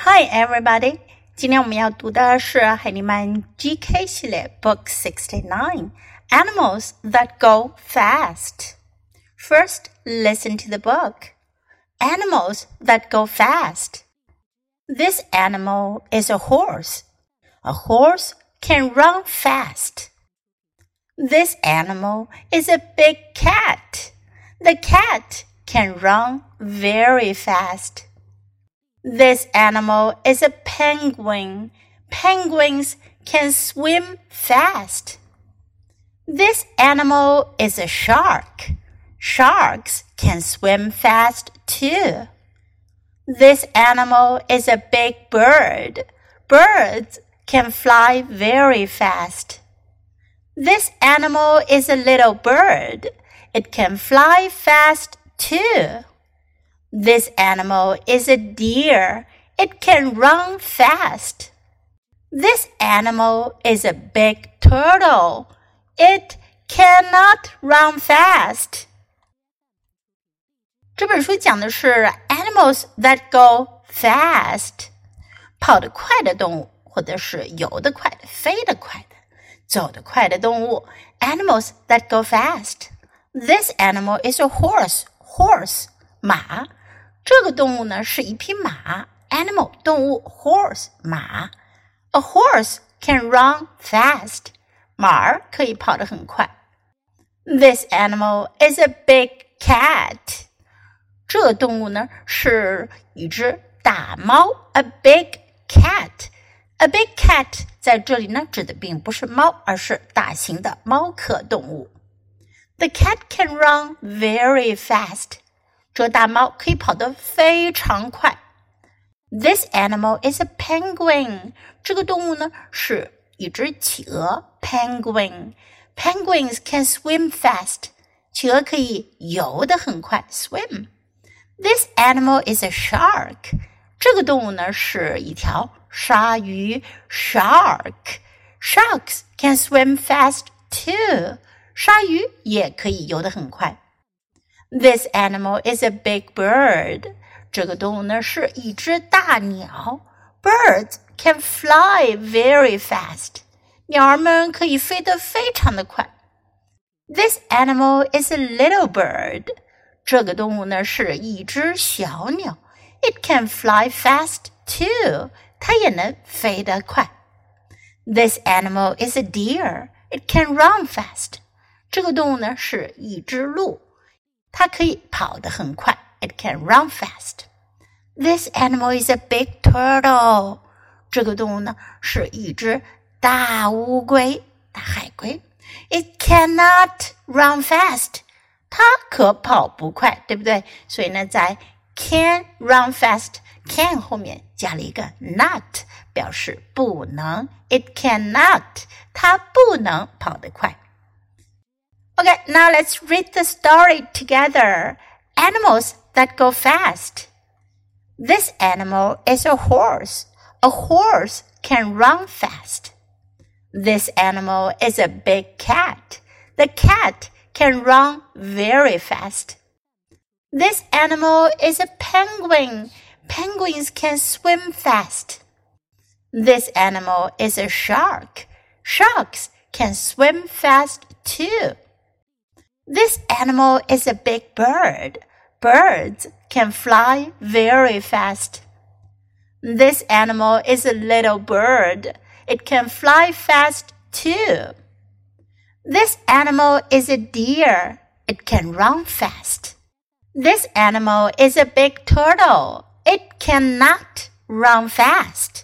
Hi, everybody！今天我们要读的是海尼曼 GK 系列 Book Sixty Nine Animals That Go Fast. First, listen to the book. Animals that go fast. This animal is a horse. A horse can run fast. This animal is a big cat. The cat can run very fast. This animal is a penguin. Penguins can swim fast. This animal is a shark. Sharks can swim fast too. This animal is a big bird. Birds can fly very fast. This animal is a little bird. It can fly fast too. This animal is a deer. It can run fast. This animal is a big turtle. It cannot run fast. 这本书讲的是 animals that go fast，跑得快的动物，或者是游得快的、飞得快的、走得快的动物。Animals that go fast. This animal is a horse. Horse，马。 这个动物呢是一匹马，animal 动物，horse 马。A horse can run fast，马儿可以跑得很快。This animal is a big cat，这个动物呢是一只大猫，a big cat。A big cat 在这里呢指的并不是猫，而是大型的猫科动物。The cat can run very fast. 这大猫可以跑得非常快。This animal is a penguin。这个动物呢是一只企鹅，penguin。Penguins can swim fast。企鹅可以游得很快，swim。This animal is a shark。这个动物呢是一条鲨鱼，shark。Sharks can swim fast too。鲨鱼也可以游得很快。 this animal is a big bird. 这个动物呢是一只大鸟。Birds can fly very fast. 鸟儿们可以飞得非常的快。This animal is a little bird. 这个动物呢是一只小鸟。It can fly fast too. 它也能飞得快。This animal is a deer. It can run fast. 这个动物呢是一只鹿。 它可以跑得很快，it can run fast. This animal is a big turtle. 这个动物呢是一只大乌龟，大海龟。It cannot run fast. 它可跑不快，对不对？所以呢，在 can run fast can 后面加了一个 not，表示不能。It cannot，它不能跑得快。Okay, now let's read the story together. Animals that go fast. This animal is a horse. A horse can run fast. This animal is a big cat. The cat can run very fast. This animal is a penguin. Penguins can swim fast. This animal is a shark. Sharks can swim fast too. This animal is a big bird. Birds can fly very fast. This animal is a little bird. It can fly fast too. This animal is a deer. It can run fast. This animal is a big turtle. It cannot run fast.